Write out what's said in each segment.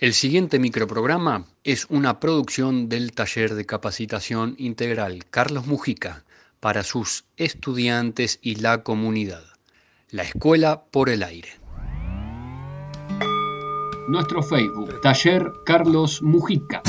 El siguiente microprograma es una producción del taller de capacitación integral Carlos Mujica para sus estudiantes y la comunidad. La Escuela por el Aire. Nuestro Facebook, Taller Carlos Mujica.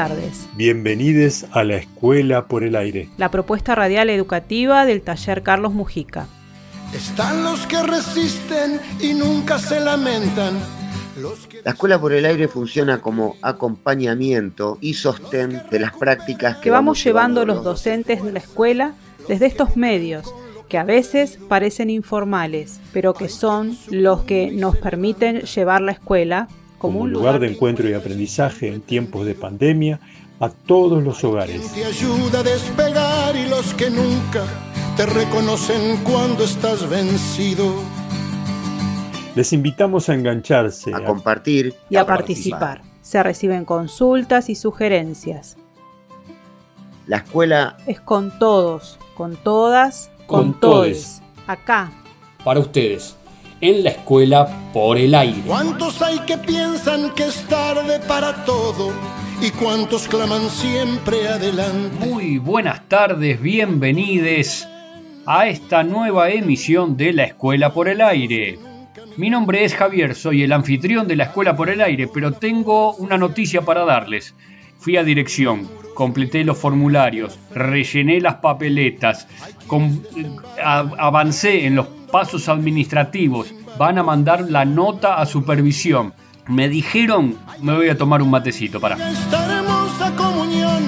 Tardes. Bienvenidos a la Escuela por el Aire. La propuesta radial educativa del taller Carlos Mujica. Están los que resisten y nunca se lamentan. La Escuela por el Aire funciona como acompañamiento y sostén de las prácticas que, vamos llevando los docentes de la escuela desde estos medios que a veces parecen informales, pero que son los que nos permiten llevar la escuela como un lugar de encuentro y aprendizaje en tiempos de pandemia a todos los hogares. Te ayuda a despegar y los que nunca te reconocen cuando estás vencido. Les invitamos a engancharse, a, compartir y a, participar. Se reciben consultas y sugerencias. La escuela es con todos, con todas, con, todos. Acá. Para ustedes en la escuela por el aire. ¿Cuántos hay que piensan que es tarde para todo? ¿Y cuántos claman siempre adelante? Muy buenas tardes, bienvenidos a esta nueva emisión de la escuela por el aire. Mi nombre es Javier, soy el anfitrión de la escuela por el aire, pero tengo una noticia para darles. Fui a dirección, completé los formularios, rellené las papeletas, avancé en los pasos administrativos, van a mandar la nota a supervisión. Me dijeron, me voy a tomar un matecito para. comunión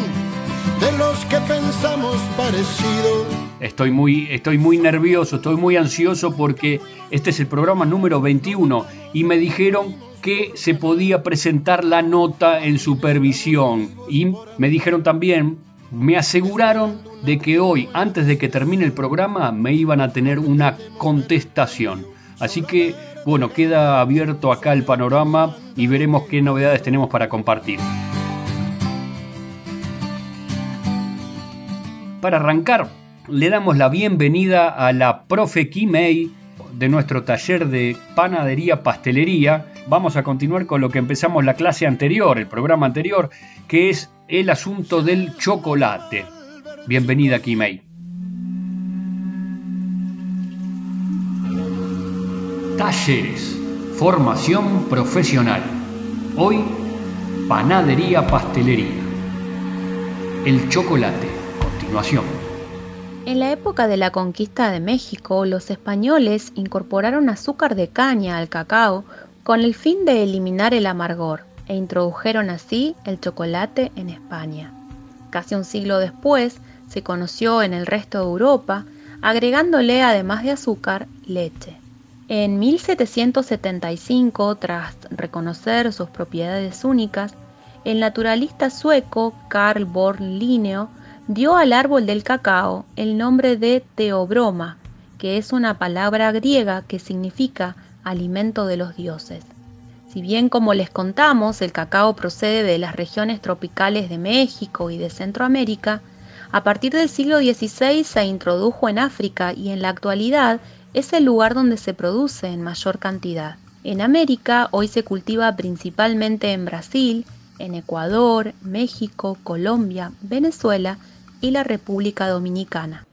de los que pensamos parecido. Estoy muy, estoy muy nervioso, estoy muy ansioso porque este es el programa número 21 y me dijeron que se podía presentar la nota en supervisión y me dijeron también, me aseguraron de que hoy, antes de que termine el programa, me iban a tener una contestación. Así que, bueno, queda abierto acá el panorama y veremos qué novedades tenemos para compartir. Para arrancar, le damos la bienvenida a la profe Kimei de nuestro taller de panadería pastelería. Vamos a continuar con lo que empezamos la clase anterior, el programa anterior, que es el asunto del chocolate. Bienvenida, Kimei. Talleres, formación profesional. Hoy, panadería, pastelería. El chocolate. Continuación. En la época de la conquista de México, los españoles incorporaron azúcar de caña al cacao con el fin de eliminar el amargor e introdujeron así el chocolate en España. Casi un siglo después, se conoció en el resto de Europa, agregándole además de azúcar, leche. En 1775, tras reconocer sus propiedades únicas, el naturalista sueco Carl Born Linneo dio al árbol del cacao el nombre de teobroma, que es una palabra griega que significa alimento de los dioses. Si bien, como les contamos, el cacao procede de las regiones tropicales de México y de Centroamérica, a partir del siglo XVI se introdujo en África y en la actualidad es el lugar donde se produce en mayor cantidad. En América hoy se cultiva principalmente en Brasil, en Ecuador, México, Colombia, Venezuela y la República Dominicana.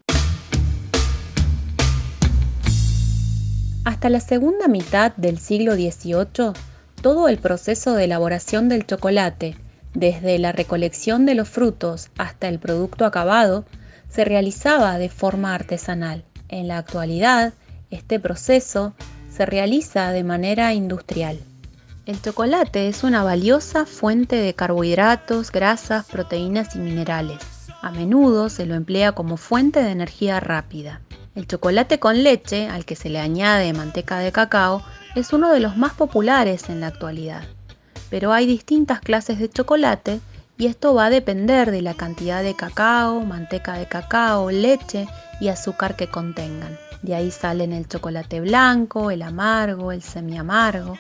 Hasta la segunda mitad del siglo XVIII, todo el proceso de elaboración del chocolate, desde la recolección de los frutos hasta el producto acabado, se realizaba de forma artesanal. En la actualidad, este proceso se realiza de manera industrial. El chocolate es una valiosa fuente de carbohidratos, grasas, proteínas y minerales. A menudo se lo emplea como fuente de energía rápida. El chocolate con leche, al que se le añade manteca de cacao, es uno de los más populares en la actualidad pero hay distintas clases de chocolate y esto va a depender de la cantidad de cacao, manteca de cacao, leche y azúcar que contengan. De ahí salen el chocolate blanco, el amargo, el semi-amargo.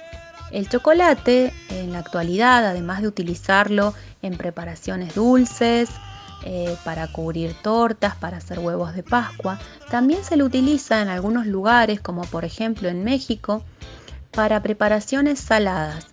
El chocolate, en la actualidad, además de utilizarlo en preparaciones dulces, eh, para cubrir tortas, para hacer huevos de Pascua. También se lo utiliza en algunos lugares, como por ejemplo en México, para preparaciones saladas.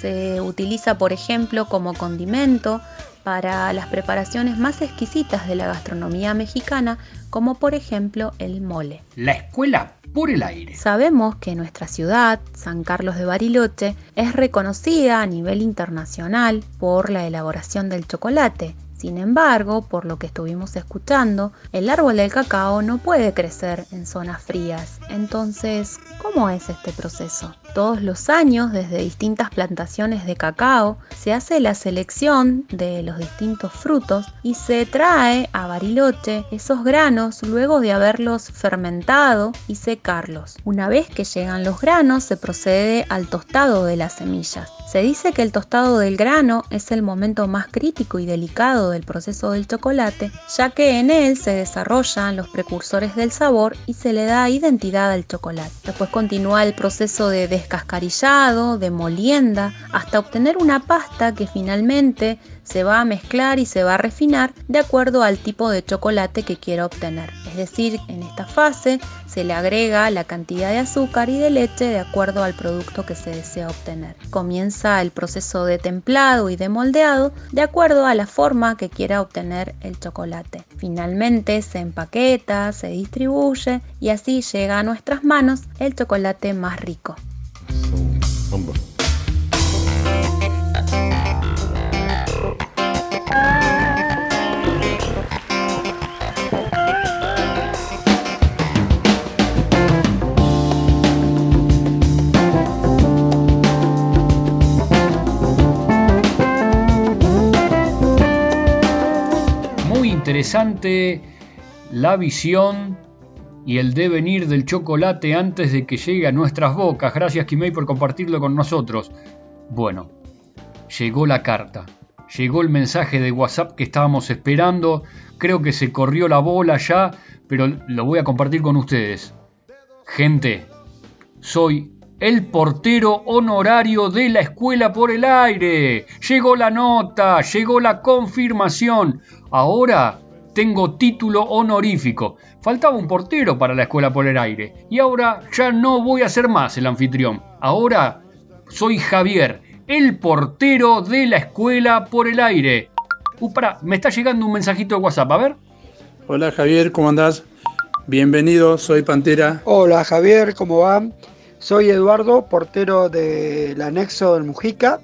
Se utiliza, por ejemplo, como condimento para las preparaciones más exquisitas de la gastronomía mexicana, como por ejemplo el mole. La escuela por el aire. Sabemos que nuestra ciudad, San Carlos de Bariloche, es reconocida a nivel internacional por la elaboración del chocolate. Sin embargo, por lo que estuvimos escuchando, el árbol del cacao no puede crecer en zonas frías. Entonces, ¿cómo es este proceso? Todos los años, desde distintas plantaciones de cacao, se hace la selección de los distintos frutos y se trae a Bariloche esos granos luego de haberlos fermentado y secarlos. Una vez que llegan los granos, se procede al tostado de las semillas. Se dice que el tostado del grano es el momento más crítico y delicado del proceso del chocolate, ya que en él se desarrollan los precursores del sabor y se le da identidad al chocolate. Después continúa el proceso de descascarillado, de molienda, hasta obtener una pasta que finalmente se va a mezclar y se va a refinar de acuerdo al tipo de chocolate que quiera obtener. Es decir, en esta fase se le agrega la cantidad de azúcar y de leche de acuerdo al producto que se desea obtener. Comienza el proceso de templado y de moldeado de acuerdo a la forma que quiera obtener el chocolate. Finalmente se empaqueta, se distribuye y así llega a nuestras manos el chocolate más rico. Interesante la visión y el devenir del chocolate antes de que llegue a nuestras bocas. Gracias Kimei por compartirlo con nosotros. Bueno, llegó la carta, llegó el mensaje de WhatsApp que estábamos esperando. Creo que se corrió la bola ya, pero lo voy a compartir con ustedes. Gente, soy el portero honorario de la escuela por el aire. Llegó la nota, llegó la confirmación. Ahora tengo título honorífico. Faltaba un portero para la escuela por el aire. Y ahora ya no voy a ser más el anfitrión. Ahora soy Javier, el portero de la escuela por el aire. Uh, me está llegando un mensajito de WhatsApp, a ver. Hola Javier, ¿cómo andás? Bienvenido, soy Pantera. Hola Javier, ¿cómo va? Soy Eduardo, portero del anexo del Mujica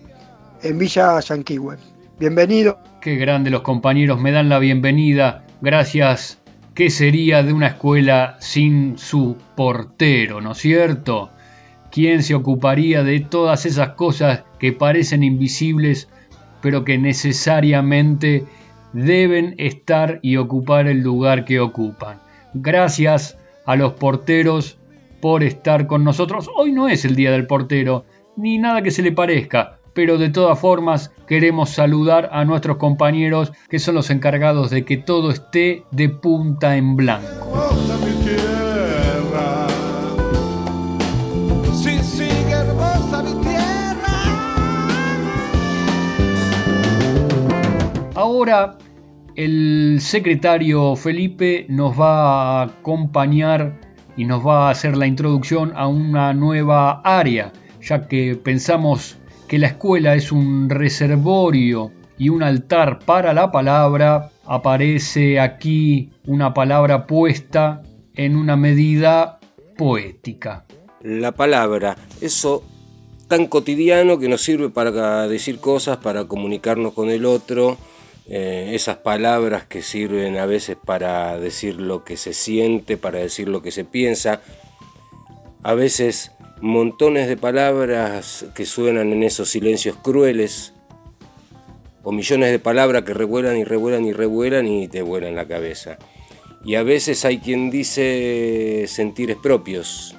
en Villa Yanquihue. Bienvenido. Qué grande los compañeros, me dan la bienvenida. Gracias. ¿Qué sería de una escuela sin su portero, no es cierto? ¿Quién se ocuparía de todas esas cosas que parecen invisibles, pero que necesariamente deben estar y ocupar el lugar que ocupan? Gracias a los porteros por estar con nosotros. Hoy no es el día del portero, ni nada que se le parezca, pero de todas formas queremos saludar a nuestros compañeros que son los encargados de que todo esté de punta en blanco. Ahora el secretario Felipe nos va a acompañar y nos va a hacer la introducción a una nueva área, ya que pensamos que la escuela es un reservorio y un altar para la palabra, aparece aquí una palabra puesta en una medida poética. La palabra, eso tan cotidiano que nos sirve para decir cosas, para comunicarnos con el otro, eh, esas palabras que sirven a veces para decir lo que se siente, para decir lo que se piensa, a veces montones de palabras que suenan en esos silencios crueles, o millones de palabras que revuelan y revuelan y revuelan y te vuelan la cabeza. Y a veces hay quien dice sentires propios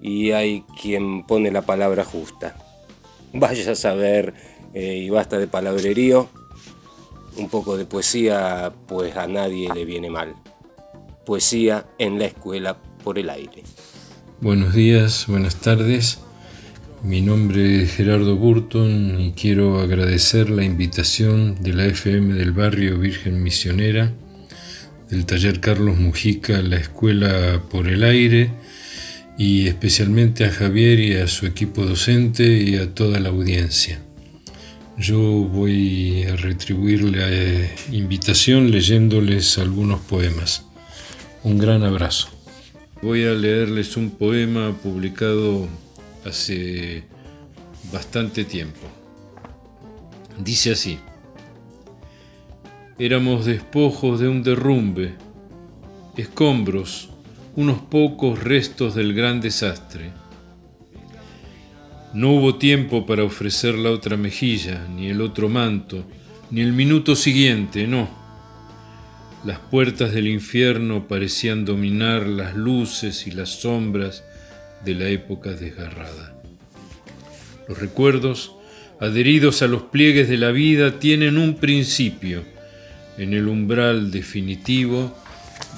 y hay quien pone la palabra justa. Vaya a saber eh, y basta de palabrerío un poco de poesía, pues a nadie le viene mal. Poesía en la escuela por el aire. Buenos días, buenas tardes. Mi nombre es Gerardo Burton y quiero agradecer la invitación de la FM del barrio Virgen Misionera, del taller Carlos Mujica, la Escuela por el Aire y especialmente a Javier y a su equipo docente y a toda la audiencia. Yo voy a retribuir la invitación leyéndoles algunos poemas. Un gran abrazo. Voy a leerles un poema publicado hace bastante tiempo. Dice así, éramos despojos de un derrumbe, escombros, unos pocos restos del gran desastre. No hubo tiempo para ofrecer la otra mejilla, ni el otro manto, ni el minuto siguiente, no. Las puertas del infierno parecían dominar las luces y las sombras de la época desgarrada. Los recuerdos, adheridos a los pliegues de la vida, tienen un principio en el umbral definitivo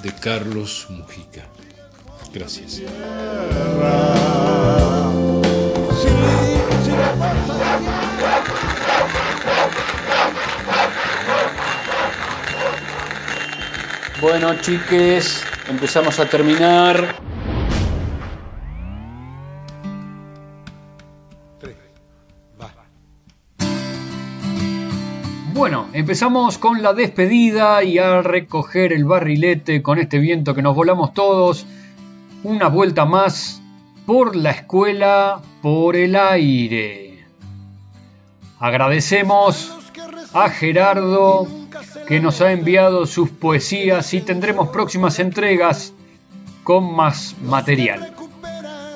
de Carlos Mujica. Gracias. Bueno, chiques, empezamos a terminar. Bueno, empezamos con la despedida y a recoger el barrilete con este viento que nos volamos todos. Una vuelta más por la escuela, por el aire. Agradecemos a Gerardo que nos ha enviado sus poesías y tendremos próximas entregas con más material.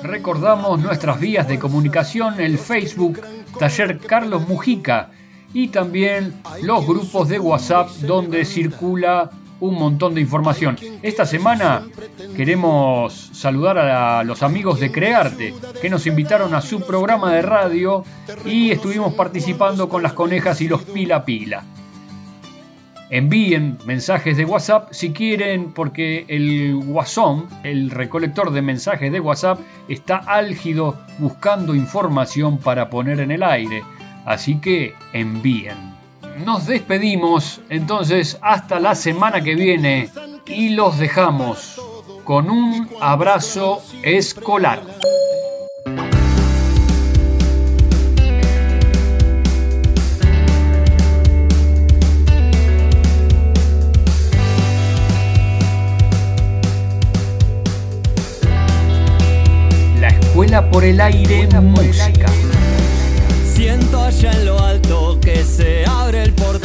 Recordamos nuestras vías de comunicación, el Facebook Taller Carlos Mujica y también los grupos de WhatsApp donde circula un montón de información. Esta semana queremos saludar a los amigos de Crearte que nos invitaron a su programa de radio y estuvimos participando con las conejas y los pila pila. Envíen mensajes de WhatsApp si quieren porque el WhatsApp, el recolector de mensajes de WhatsApp, está álgido buscando información para poner en el aire. Así que envíen. Nos despedimos entonces hasta la semana que viene y los dejamos con un abrazo escolar. Por el aire música. Siento allá en lo alto que se abre el portal